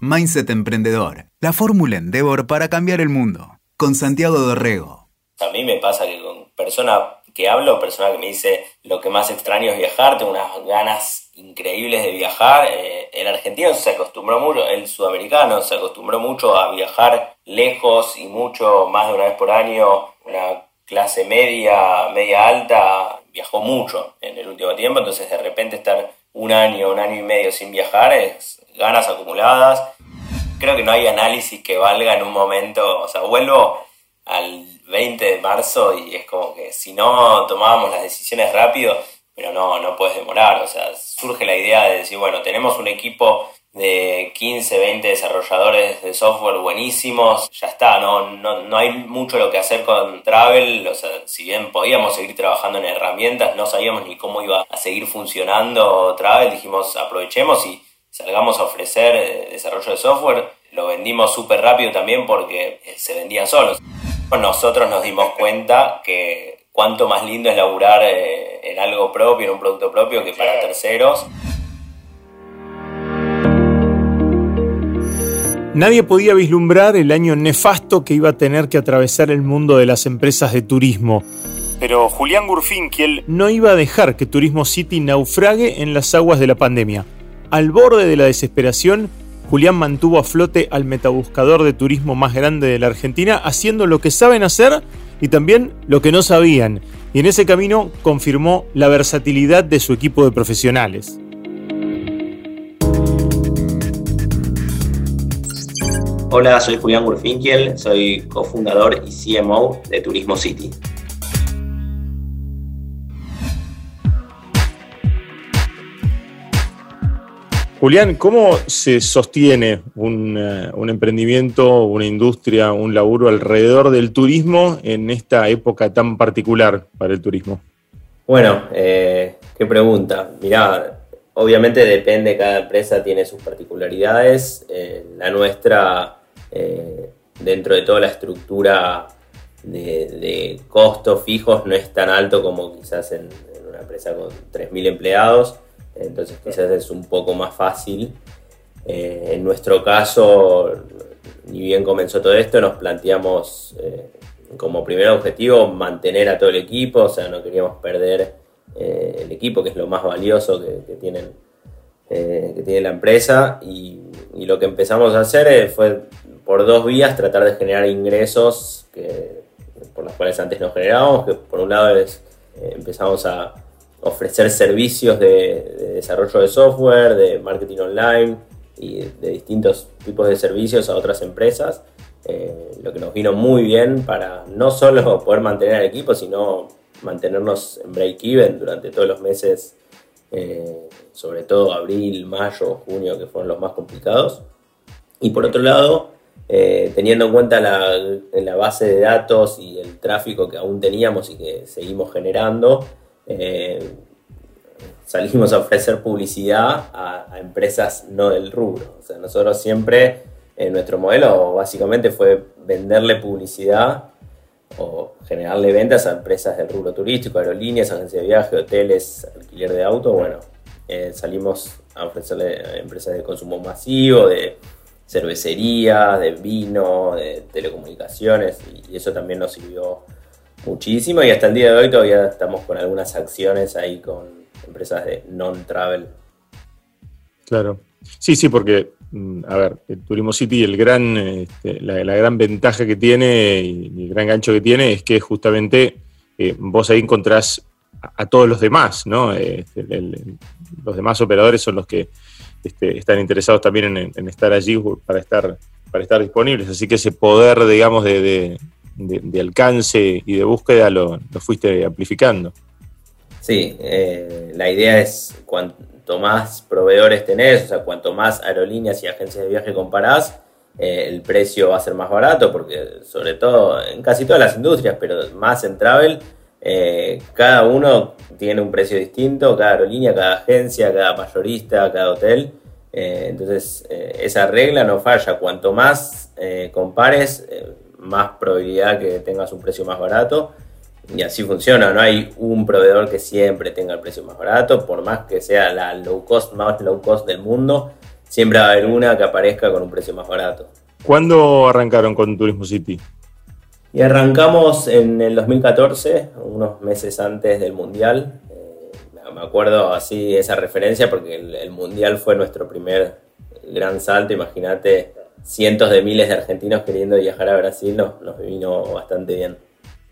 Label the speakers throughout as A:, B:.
A: Mindset Emprendedor, la fórmula Endeavor para cambiar el mundo. Con Santiago Dorrego.
B: A mí me pasa que con persona que hablo, persona que me dice lo que más extraño es viajar, tengo unas ganas increíbles de viajar. Eh, el argentino se acostumbró mucho, el sudamericano se acostumbró mucho a viajar lejos y mucho, más de una vez por año. Una clase media, media alta, viajó mucho en el último tiempo, entonces de repente estar un año, un año y medio sin viajar es ganas acumuladas. Creo que no hay análisis que valga en un momento, o sea, vuelvo al 20 de marzo y es como que si no tomábamos las decisiones rápido, pero no, no puedes demorar, o sea, surge la idea de decir, bueno, tenemos un equipo de 15, 20 desarrolladores de software buenísimos, ya está, no, no, no hay mucho lo que hacer con Travel, o sea, si bien podíamos seguir trabajando en herramientas, no sabíamos ni cómo iba a seguir funcionando Travel, dijimos aprovechemos y salgamos a ofrecer eh, desarrollo de software, lo vendimos súper rápido también porque eh, se vendían solos. Nosotros nos dimos cuenta que cuánto más lindo es laburar eh, en algo propio, en un producto propio, que para terceros.
C: Nadie podía vislumbrar el año nefasto que iba a tener que atravesar el mundo de las empresas de turismo. Pero Julián Gurfinkiel no iba a dejar que Turismo City naufrague en las aguas de la pandemia. Al borde de la desesperación, Julián mantuvo a flote al metabuscador de turismo más grande de la Argentina, haciendo lo que saben hacer y también lo que no sabían. Y en ese camino confirmó la versatilidad de su equipo de profesionales.
B: Hola, soy Julián Gurfinkiel, soy cofundador y CMO de Turismo City.
C: Julián, ¿cómo se sostiene un, eh, un, emprendimiento, una industria, un laburo alrededor del turismo en esta época tan particular para el turismo?
B: Bueno, eh, qué pregunta. Mirá, obviamente depende, cada empresa tiene sus particularidades. Eh, la nuestra eh, dentro de toda la estructura de, costos fijos no es tan alto como quizás en, una empresa con 3.000 empleados, entonces quizás es un poco más fácil. Eh, en nuestro caso, ni bien comenzó todo esto, nos planteamos como primer objetivo mantener a todo el equipo, o sea, no queríamos perder el equipo, que es lo más valioso que, tienen, que tiene la empresa, y, lo que empezamos a hacer fue por dos vías tratar de generar ingresos que, por los cuales antes no generábamos, que por un lado es, eh, empezamos a ofrecer servicios de, desarrollo de software, de marketing online y de distintos tipos de servicios a otras empresas, eh, lo que nos vino muy bien para no solo poder mantener al equipo, sino mantenernos en break-even durante todos los meses, eh, sobre todo abril, mayo, junio, que fueron los más complicados. Y por otro lado, eh, teniendo en cuenta la, base de datos y el tráfico que aún teníamos y que seguimos generando, eh, salimos a ofrecer publicidad a, empresas no del rubro. O sea, nosotros siempre, nuestro modelo básicamente fue venderle publicidad o generarle ventas a empresas del rubro turístico, aerolíneas, agencias de viaje, hoteles, alquiler de auto. Bueno, eh, salimos a ofrecerle empresas de consumo masivo, de cervecería, de vino, de telecomunicaciones y eso también nos sirvió muchísimo y hasta el día de hoy todavía estamos con algunas acciones ahí con empresas de non-travel.
C: Claro. Sí, sí, porque, a ver, el Turismo City, el gran, este, la, gran ventaja que tiene y el gran gancho que tiene es que justamente eh, vos ahí encontrás a, todos los demás, ¿no? Este, los demás operadores son los que este, están interesados también en, estar allí para estar, para estar disponibles. Así que ese poder, digamos, de, alcance y de búsqueda lo, fuiste amplificando.
B: Sí, eh, la idea es cuanto más proveedores tenés, o sea, cuanto más aerolíneas y agencias de viaje comparás, eh, el precio va a ser más barato, porque sobre todo en casi todas las industrias, pero más en travel, eh, cada uno tiene un precio distinto, cada aerolínea, cada agencia, cada mayorista, cada hotel. Entonces, esa regla no falla. Cuanto más compares, más probabilidad que tengas un precio más barato. Y así funciona. No hay un proveedor que siempre tenga el precio más barato, por más que sea la low cost, más low cost del mundo. siempre va a haber una que aparezca con un precio más barato.
C: ¿Cuándo arrancaron con Turismo City?
B: Y arrancamos en el 2014, unos meses antes del Mundial. Eh, me acuerdo así esa referencia porque el, Mundial fue nuestro primer gran salto. Imagínate cientos de miles de argentinos queriendo viajar a Brasil, nos, nos vino bastante bien.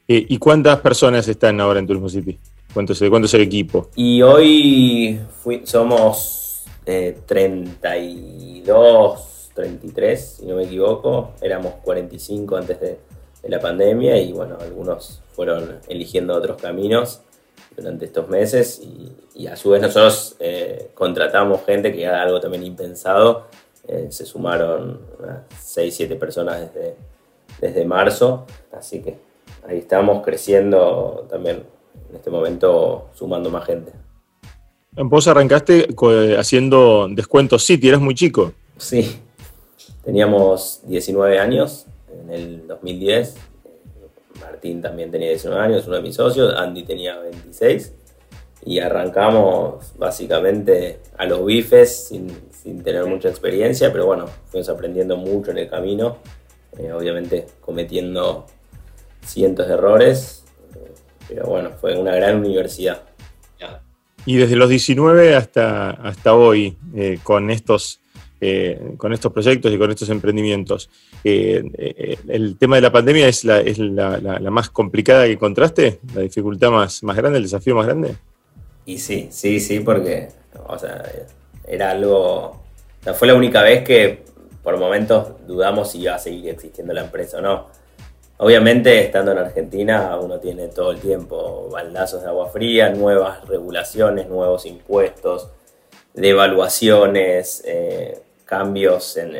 C: Eh, ¿Y cuántas personas están ahora en Turismo City? ¿Cuánto es, cuánto es el equipo?
B: Y hoy somos 32, 33, si no me equivoco. Éramos 45 antes de, la pandemia y bueno, algunos fueron eligiendo otros caminos durante estos meses y, a su vez nosotros eh, contratamos gente que era algo también impensado. Eh, se sumaron 6, 7 personas desde, desde marzo, así que ahí estamos creciendo también en este momento sumando más gente.
C: Vos arrancaste haciendo descuentos City, eras muy chico.
B: Sí, teníamos 19 años en el 2010. Martín también tenía 19 años, uno de mis socios. Andy tenía 26. Y arrancamos básicamente a los bifes sin, tener mucha experiencia, pero bueno, fuimos aprendiendo mucho en el camino. Eh, obviamente cometiendo cientos de errores pero bueno, fue una gran universidad.
C: Y desde los 19 hasta, hasta hoy, eh, con, estos, eh, con estos proyectos y con estos emprendimientos, eh, ¿el tema de la pandemia es, la, es la, la, más complicada que encontraste? ¿La dificultad más, más grande, el desafío más grande?
B: Y sí, sí, sí, porque o sea, era algo... fue la única vez que por momentos dudamos si iba a seguir existiendo la empresa o no Obviamente, estando en Argentina, uno tiene todo el tiempo baldazos de agua fría, nuevas regulaciones, nuevos impuestos, devaluaciones, eh, cambios en,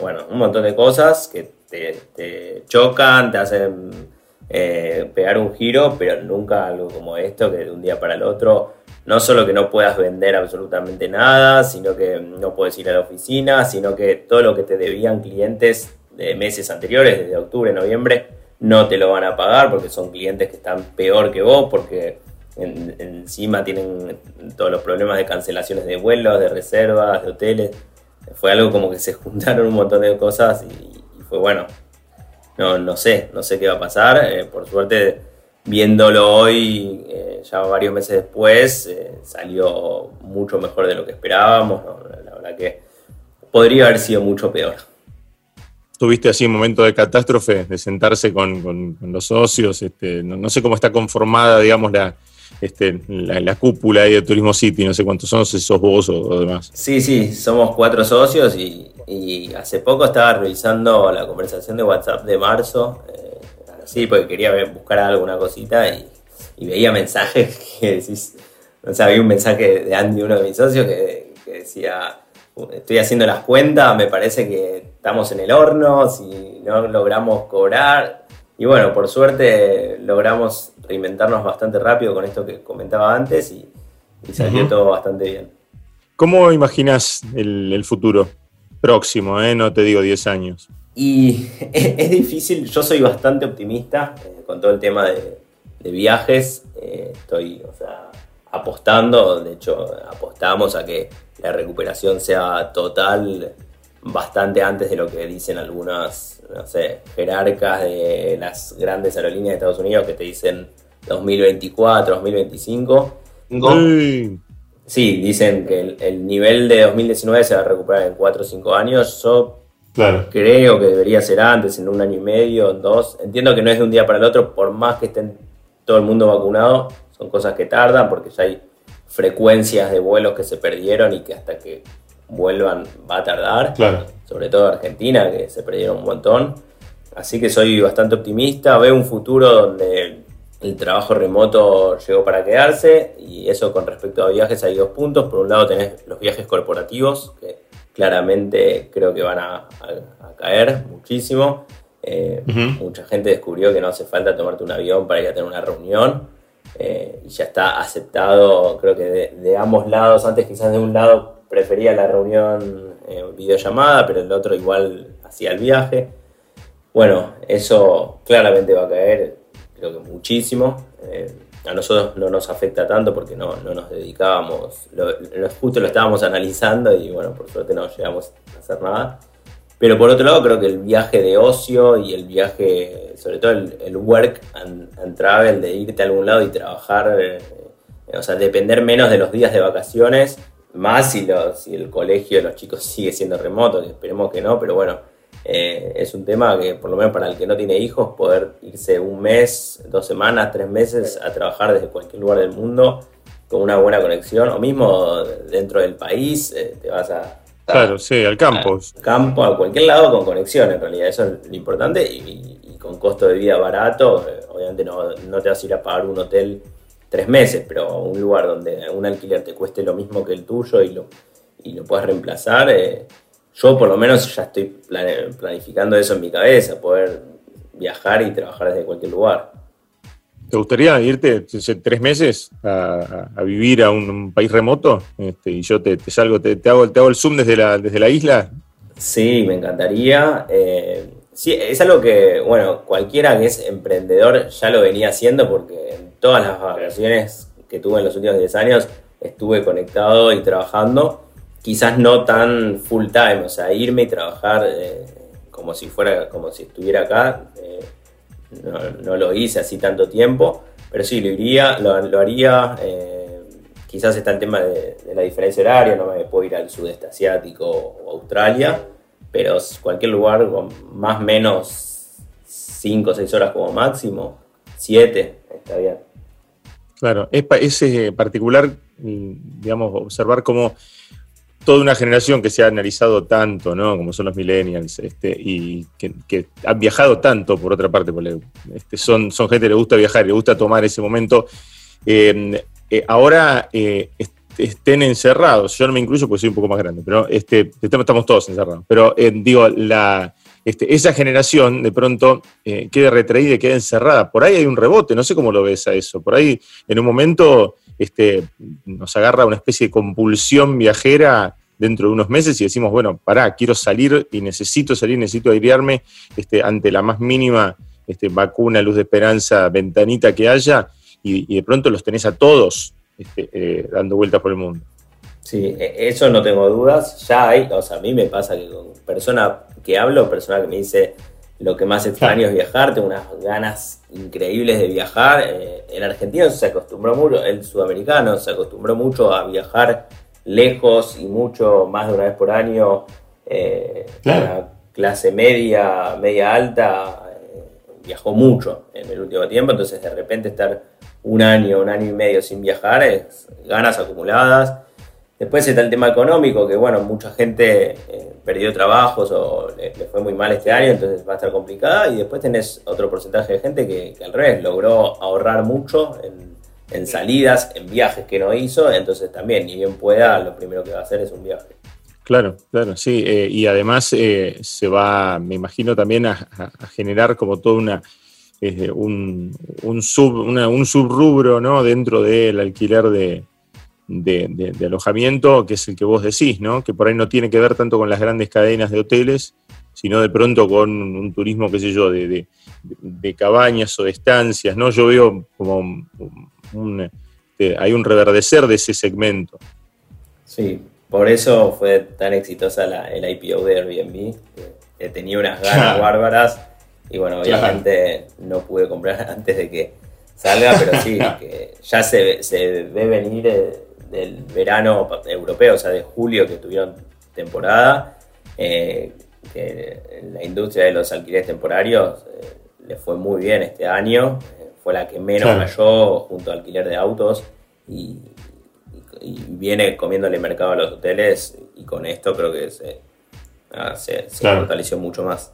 B: bueno, un montón de cosas que te, chocan, te hacen eh, pegar un giro, pero nunca algo como esto, que de un día para el otro, no solo que no puedas vender absolutamente nada, sino que no puedes ir a la oficina, sino que todo lo que te debían clientes de meses anteriores, desde octubre, noviembre, no te lo van a pagar porque son clientes que están peor que vos, porque encima tienen todos los problemas de cancelaciones de vuelos, de reservas, de hoteles. Fue algo como que se juntaron un montón de cosas y, fue bueno. No, no sé, no sé qué va a pasar. Eh, por suerte, viéndolo hoy, eh, ya varios meses después, eh, salió mucho mejor de lo que esperábamos. la verdad que podría haber sido mucho peor
C: tuviste así un momento de catástrofe, de sentarse con, los socios, este, no, sé cómo está conformada, digamos, la, este, la, cúpula de Turismo City, no sé cuántos son, si sos vos o, demás.
B: Sí, sí, somos cuatro socios y, hace poco estaba revisando la conversación de WhatsApp de marzo, eh, sí, porque quería buscar alguna cosita y, veía mensajes que decís, o sea, había un mensaje de Andy, uno de mis socios, que decía estoy haciendo las cuentas, me parece que estamos en el horno, si no logramos cobrar. Y bueno, por suerte logramos reinventarnos bastante rápido con esto que comentaba antes y, salió todo bastante bien.
C: ¿Cómo imaginas el, futuro próximo? Eh? No te digo 10 años.
B: Y es, difícil, yo soy bastante optimista eh, con todo el tema de, viajes. Eh, estoy, o sea, apostando, de hecho, apostamos a que la recuperación sea total bastante antes de lo que dicen algunas, no sé, jerarcas de las grandes aerolíneas de Estados Unidos que te dicen 2024, 2025. Sí, dicen que el, nivel de 2019 se va a recuperar en 4 o 5 años. Yo creo que debería ser antes, en un año y medio, en dos. Entiendo que no es de un día para el otro, por más que estén todo el mundo vacunado, son cosas que tardan porque ya hay frecuencias de vuelos que se perdieron y que hasta que vuelvan va a tardar.
C: Claro.
B: Sobre todo Argentina, que se perdieron un montón. Así que soy bastante optimista. Veo un futuro donde el trabajo remoto llegó para quedarse. Y eso con respecto a viajes hay dos puntos. Por un lado tenés los viajes corporativos, que claramente creo que van a, caer muchísimo. Eh, mucha gente descubrió que no hace falta tomarte un avión para ir a tener una reunión. Eh, ya está aceptado, creo que de, ambos lados. Antes quizás de un lado prefería la reunión eh, videollamada, pero el otro igual hacía el viaje. Bueno, eso claramente va a caer, creo que muchísimo. Eh, a nosotros no nos afecta tanto porque no, nos dedicábamos, lo, justo lo estábamos analizando y bueno, por suerte no llegamos a hacer nada. Pero por otro lado, creo que el viaje de ocio y el viaje, sobre todo el, work and, travel, de irte a algún lado y trabajar, eh, o sea, depender menos de los días de vacaciones, más si, si el colegio de los chicos sigue siendo remoto, esperemos que no, pero bueno, eh, es un tema que por lo menos para el que no tiene hijos, poder irse un mes, dos semanas, tres meses a trabajar desde cualquier lugar del mundo con una buena conexión, o mismo dentro del país, eh, te vas a
C: Claro, sí, al campo.
B: campo, a cualquier lado con conexión, en realidad, eso es lo importante y, con costo de vida barato, eh, obviamente no, te vas a ir a pagar un hotel tres meses, pero un lugar donde un alquiler te cueste lo mismo que el tuyo y lo, y lo puedes reemplazar, eh, yo por lo menos ya estoy planificando eso en mi cabeza, poder viajar y trabajar desde cualquier lugar.
C: ¿Te gustaría irte tres meses a, vivir a un, país remoto? Este, y yo te, salgo, te, hago, te hago el Zoom desde la, desde la isla.
B: Sí, me encantaría. Eh, sí, es algo que, bueno, cualquiera que es emprendedor ya lo venía haciendo porque en todas las vacaciones que tuve en los últimos 10 años estuve conectado y trabajando. Quizás no tan full time, o sea, irme y trabajar eh, como si fuera, como si estuviera acá. Eh, no, lo hice así tanto tiempo, pero sí, lo, iría, lo, haría. Eh, quizás está el tema de, la diferencia horaria, no me puedo ir al sudeste asiático o Australia, pero cualquier lugar con más o menos 5 o 6 horas como máximo, 7, está bien.
C: Claro, es, es particular, mm, digamos, observar cómo toda una generación que se ha analizado tanto, ¿no? Como son los millennials, este, y que, han viajado tanto, por otra parte, porque este, son, gente que le gusta viajar, le gusta tomar ese momento. Eh, eh, ahora eh, estén encerrados, yo no me incluyo porque soy un poco más grande, pero este, estamos todos encerrados. Pero digo, la, este, esa generación de pronto queda retraída y queda encerrada. Por ahí hay un rebote, no sé cómo lo ves a eso. Por ahí en un momento este, nos agarra una especie de compulsión viajera dentro de unos meses y decimos, bueno, pará, quiero salir y necesito salir, necesito airearme este, ante la más mínima este, vacuna, luz de esperanza, ventanita que haya, y, de pronto los tenés a todos este, eh, dando vueltas por el mundo.
B: Sí, e, eso no tengo dudas. Ya hay, o sea, a mí me pasa que con persona que hablo, persona que me dice lo que más extraño es viajar, tengo unas ganas increíbles de viajar. Eh, el argentino se acostumbró mucho, el sudamericano se acostumbró mucho a viajar lejos y mucho más de una vez por año. Eh, la clase media, media alta, eh, viajó mucho en el último tiempo, entonces de repente estar un año, un año y medio sin viajar es ganas acumuladas. Después está el tema económico, que bueno, mucha gente perdió trabajos o le, fue muy mal este año, entonces va a estar complicada. Y después tenés otro porcentaje de gente que, al revés logró ahorrar mucho en, salidas, en viajes que no hizo, entonces también, ni bien pueda, lo primero que va a hacer es un viaje.
C: Claro, claro, sí. Eh, y además eh, se va, me imagino, también a, generar como todo una, eh, un, un, sub, un subrubro ¿no? dentro del alquiler de, de, alojamiento, que es el que vos decís, ¿no? Que por ahí no tiene que ver tanto con las grandes cadenas de hoteles, sino de pronto con un turismo, qué sé yo, de, cabañas o de estancias, ¿no? Yo veo como un, este, hay un reverdecer de ese segmento.
B: Sí, por eso fue tan exitosa la, el IPO de Airbnb, que tenía unas ganas bárbaras y bueno, obviamente no pude comprar antes de que salga, pero sí, que ya se, se ve venir eh, del verano europeo, o sea, de julio que tuvieron temporada, eh, que la industria de los alquileres temporarios eh, le fue muy bien este año, eh, fue la que menos cayó junto al alquiler de autos y, viene comiéndole mercado a los hoteles y con esto creo que se, ah, fortaleció mucho más.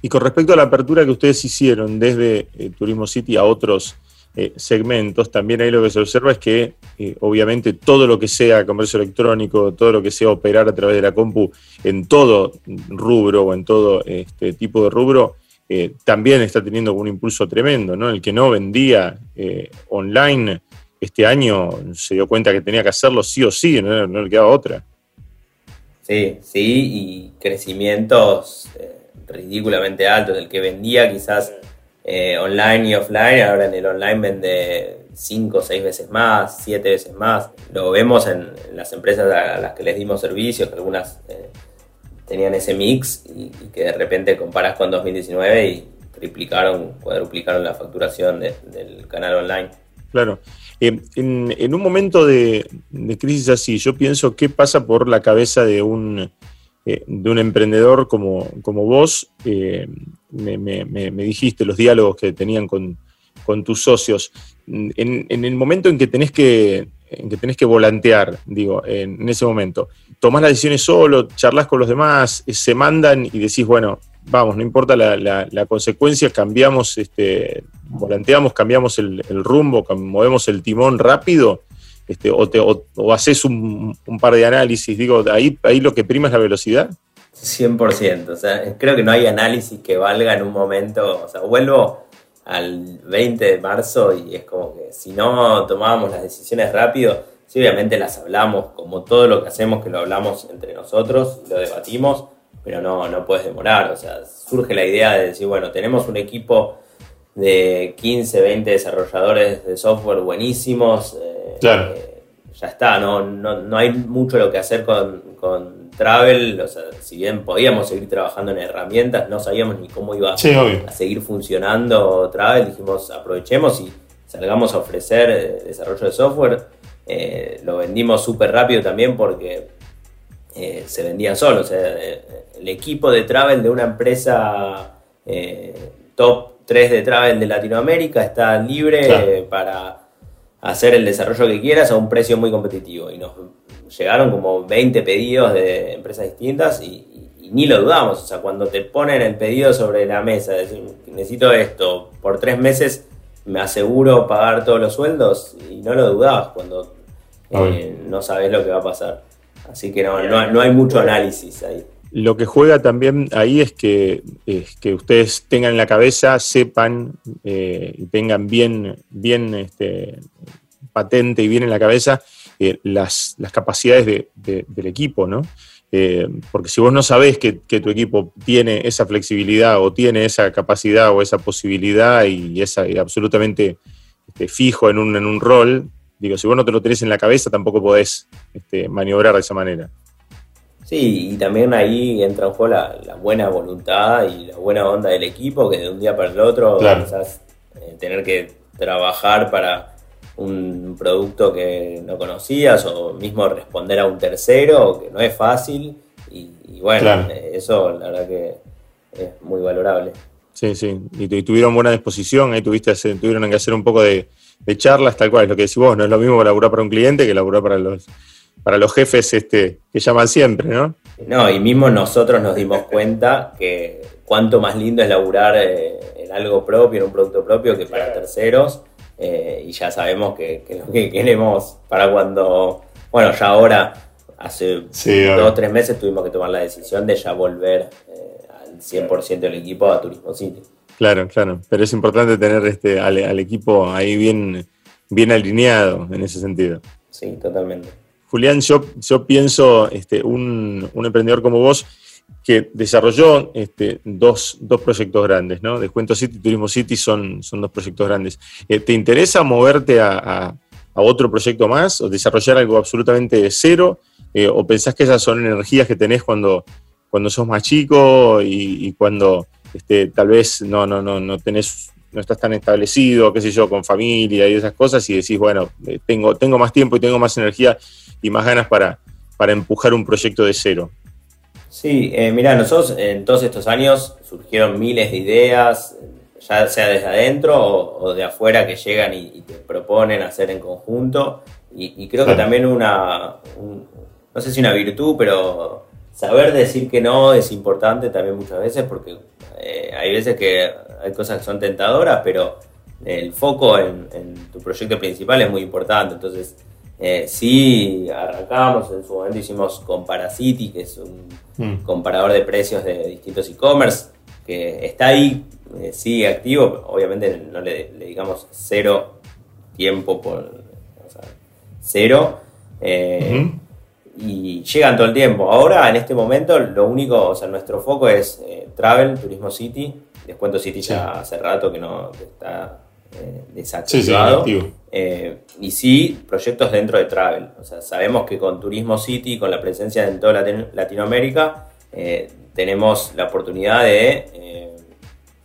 C: Y con respecto a la apertura que ustedes hicieron desde Turismo City a otros eh, segmentos, también ahí lo que se observa es que eh, obviamente todo lo que sea comercio electrónico, todo lo que sea operar a través de la compu en todo rubro o en todo este tipo de rubro, eh, también está teniendo un impulso tremendo, ¿no? El que no vendía online este año se dio cuenta que tenía que hacerlo sí o sí, no, no le quedaba otra.
B: Sí, sí, y crecimientos ridículamente altos. El que vendía quizás eh, online y offline, ahora en el online vende cinco o seis veces más, siete veces más. Lo vemos en, las empresas a las que les dimos servicios, que algunas eh, tenían ese mix y, que de repente comparas con 2019 y triplicaron, cuadruplicaron la facturación del canal online.
C: Claro. Eh, en, un momento de, crisis así, yo pienso qué pasa por la cabeza de un, eh, de emprendedor como, como vos. Me, dijiste los diálogos que tenían con, tus socios, en, el momento en que tenés que, que, tenés que volantear, digo, en, ese momento, tomás las decisiones solo, charlas con los demás, se mandan y decís, bueno, vamos, no importa la, consecuencia, cambiamos, este, volanteamos, cambiamos el, rumbo, movemos el timón rápido, este, o, haces un, un, par de análisis, digo, ahí, ahí lo que prima es la velocidad.
B: 100%, o sea, creo que no hay análisis que valga en un momento, o sea, vuelvo al 20 de marzo y es como que si no tomábamos las decisiones rápido, sí, obviamente las hablamos, como todo lo que hacemos, que lo hablamos entre nosotros, lo debatimos, pero no, no puedes demorar, o sea, surge la idea de decir, bueno, tenemos un equipo de 15, 20 desarrolladores de software buenísimos, eh, eh, ya está, no, no, hay mucho lo que hacer con, con Travel, o sea, si bien podíamos seguir trabajando en herramientas, no sabíamos ni cómo iba a seguir funcionando Travel, dijimos aprovechemos y salgamos a ofrecer eh, desarrollo de software. Eh, lo vendimos súper rápido también porque eh, se vendían solos. el equipo de Travel de una empresa top 3 de Travel de Latinoamérica está libre para hacer el desarrollo que quieras a un precio muy competitivo y nos llegaron como 20 pedidos de empresas distintas y, ni lo dudamos. O sea, cuando te ponen el pedido sobre la mesa, decir, necesito esto, por tres meses me aseguro pagar todos los sueldos y no lo dudabas cuando eh, no sabes lo que va a pasar. Así que no, no, hay mucho análisis ahí.
C: Lo que juega también ahí es que, que ustedes tengan en la cabeza, sepan eh, y tengan bien, bien este, patente y bien en la cabeza eh, las, capacidades del equipo, ¿no? Eh, porque si vos no sabés que, tu equipo tiene esa flexibilidad o tiene esa capacidad o esa posibilidad y es absolutamente este, fijo en un, en un rol, digo, si vos no te lo tenés en la cabeza tampoco podés este, maniobrar de esa manera.
B: Sí, y también ahí entra en juego la, buena voluntad y la buena onda del equipo, que de un día para el otro claro. Eh, tener que trabajar para un producto que no conocías o mismo responder a un tercero, que no es fácil. Y, bueno, eso la verdad que es muy valorable.
C: Sí, sí, y, tuvieron buena disposición, ahí tuviste, tuvieron que hacer un poco de, charlas, tal cual, es lo que decís vos, no es lo mismo laburar para un cliente que laburar para los, para los jefes este, que llaman siempre, ¿no?
B: No, y mismo nosotros nos dimos cuenta que cuánto más lindo es laburar eh, en algo propio, en un producto propio, que para terceros. Eh, y ya sabemos que, lo que queremos para cuando, bueno, ya ahora, hace dos o tres meses tuvimos que tomar la decisión de ya volver eh, al 100% del equipo a Turismo City.
C: Claro, claro, pero es importante tener este al, equipo ahí bien, bien alineado en ese sentido.
B: Sí, totalmente.
C: Julián, yo, yo pienso, este, un, un emprendedor como vos, que desarrolló este, dos, proyectos grandes, ¿no? Descuento City y Turismo City son, son dos proyectos grandes. Eh, ¿Te interesa moverte a, otro proyecto más o desarrollar algo absolutamente de cero? Eh, ¿O pensás que esas son energías que tenés cuando, cuando sos más chico y, cuando este, tal vez no, no, no, no tenés no estás tan establecido, qué sé yo, con familia y esas cosas, y decís, bueno, eh, tengo, tengo más tiempo y tengo más energía y más ganas para, para empujar un proyecto de cero.
B: Sí, eh, mira, nosotros en todos estos años surgieron miles de ideas, ya sea desde adentro o, de afuera que llegan y, te proponen hacer en conjunto. Y, creo que también una, no sé si una virtud, pero saber decir que no es importante también muchas veces porque eh, hay veces que hay cosas que son tentadoras, pero el foco en, en tu proyecto principal es muy importante. Entonces, eh, sí, arrancamos, en su momento hicimos Comparacity, que es un mm. comparador de precios de distintos e-commerce, que está ahí, eh, sigue activo, obviamente no le, digamos cero tiempo por cero. Eh, y llegan todo el tiempo. Ahora, en este momento, lo único, o sea, nuestro foco es Travel, Turismo City. Descuento City ya hace rato que no está desactivado. Y sí, proyectos dentro de Travel. O sea, sabemos que con Turismo City, con la presencia en toda Latinoamérica, tenemos la oportunidad de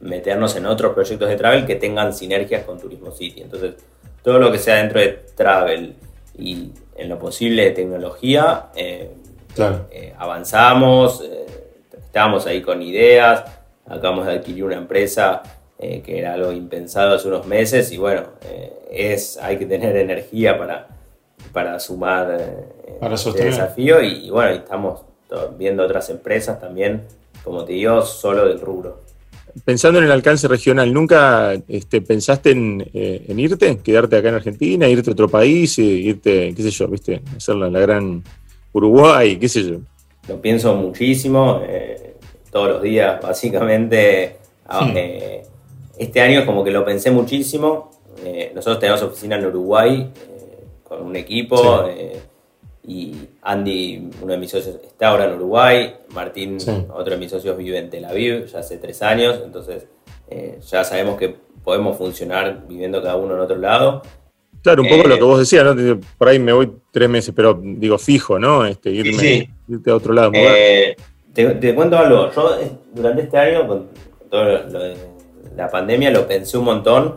B: meternos en otros proyectos de Travel que tengan sinergias con Turismo City. Entonces, todo lo que sea dentro de Travel y en lo posible de tecnología, eh, eh, avanzamos, eh, estamos ahí con ideas, acabamos de adquirir una empresa que era algo impensado hace unos meses y bueno, es, hay que tener energía para, para sumar para este desafío y, y bueno, estamos viendo otras empresas también, como te digo, solo del rubro
C: pensando en el alcance regional, ¿nunca este, pensaste eh, en, irte? ¿Quedarte acá en Argentina, irte a otro país, irte, qué sé yo, viste, hacer la, gran Uruguay, qué sé yo?
B: Lo pienso muchísimo, eh, todos los días, básicamente. Eh, este año es como que lo pensé muchísimo. nosotros tenemos oficina en Uruguay con un equipo. Y Andy, uno de mis socios, está ahora en Uruguay. Martín, otro de mis socios, vive en Tel Aviv ya hace tres años. Entonces, eh, ya sabemos que podemos funcionar viviendo cada uno en otro lado.
C: Claro, un poco lo eh, que vos decías, ¿no? Por ahí me voy tres meses, pero digo fijo, ¿no? Este, irme, irte a otro lado.
B: Eh, te, cuento algo. Yo durante este año, con, todo lo de la pandemia, lo pensé un montón.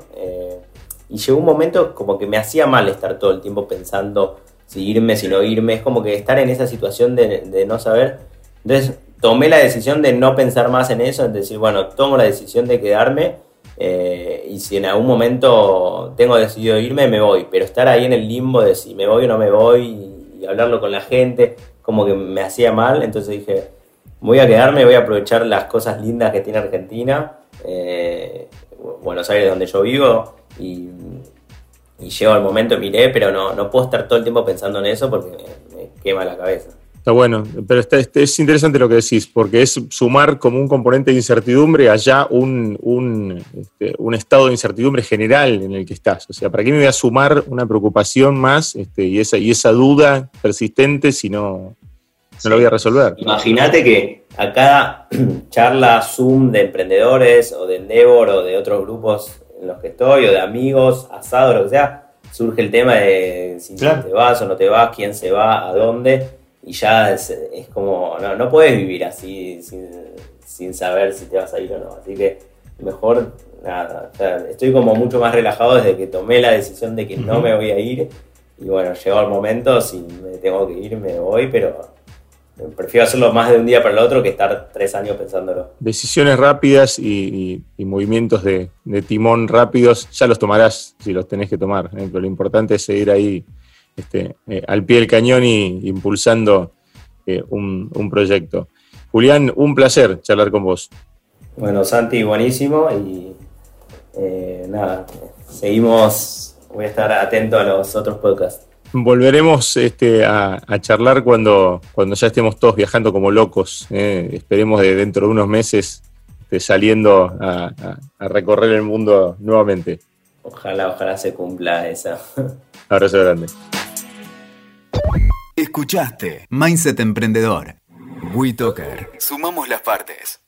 B: y llegó un momento como que me hacía mal estar todo el tiempo pensando si irme, si no irme, es como que estar en esa situación de, no saber. Entonces tomé la decisión de no pensar más en eso, es decir, bueno, tomo la decisión de quedarme eh, y si en algún momento tengo decidido irme, me voy, pero estar ahí en el limbo de si me voy o no me voy y, hablarlo con la gente, como que me hacía mal, entonces dije, voy a quedarme, voy a aprovechar las cosas lindas que tiene Argentina, eh, Buenos Aires donde yo vivo y y llego al momento, miré, pero no, no puedo estar todo el tiempo pensando en eso porque me, quema la cabeza.
C: Está bueno, pero este, es interesante lo que decís, porque es sumar como un componente de incertidumbre allá un, un, este, un, estado de incertidumbre general en el que estás. O sea, ¿para qué me voy a sumar una preocupación más este, y, esa, y esa duda persistente si no, no lo voy a resolver?
B: Imagínate que a cada charla Zoom de emprendedores o de Endeavor o de otros grupos en los que estoy, o de amigos, asado, lo que sea, surge el tema de si te vas o no te vas, quién se va, a dónde, y ya es, como, no, no puedes vivir así sin, saber si te vas a ir o no. Así que mejor, nada, estoy como mucho más relajado desde que tomé la decisión de que no me voy a ir. Y bueno, llegó el momento, si me tengo que ir, me voy, pero prefiero hacerlo más de un día para el otro que estar tres años pensándolo.
C: Decisiones rápidas y, movimientos de, timón rápidos, ya los tomarás si los tenés que tomar. ¿eh? Pero lo importante es seguir ahí este, eh, al pie del cañón y impulsando eh, un, proyecto. Julián, un placer charlar con vos.
B: Bueno, Santi, buenísimo y nada, seguimos, voy a estar atento a los otros podcasts.
C: Volveremos este, a, charlar cuando, cuando ya estemos todos viajando como locos. ¿eh? Esperemos de dentro de unos meses este, saliendo a, recorrer el mundo nuevamente.
B: Ojalá, ojalá se cumpla esa.
C: Abrazo grande.
A: Escuchaste Mindset Emprendedor. WeToker. Sumamos las partes.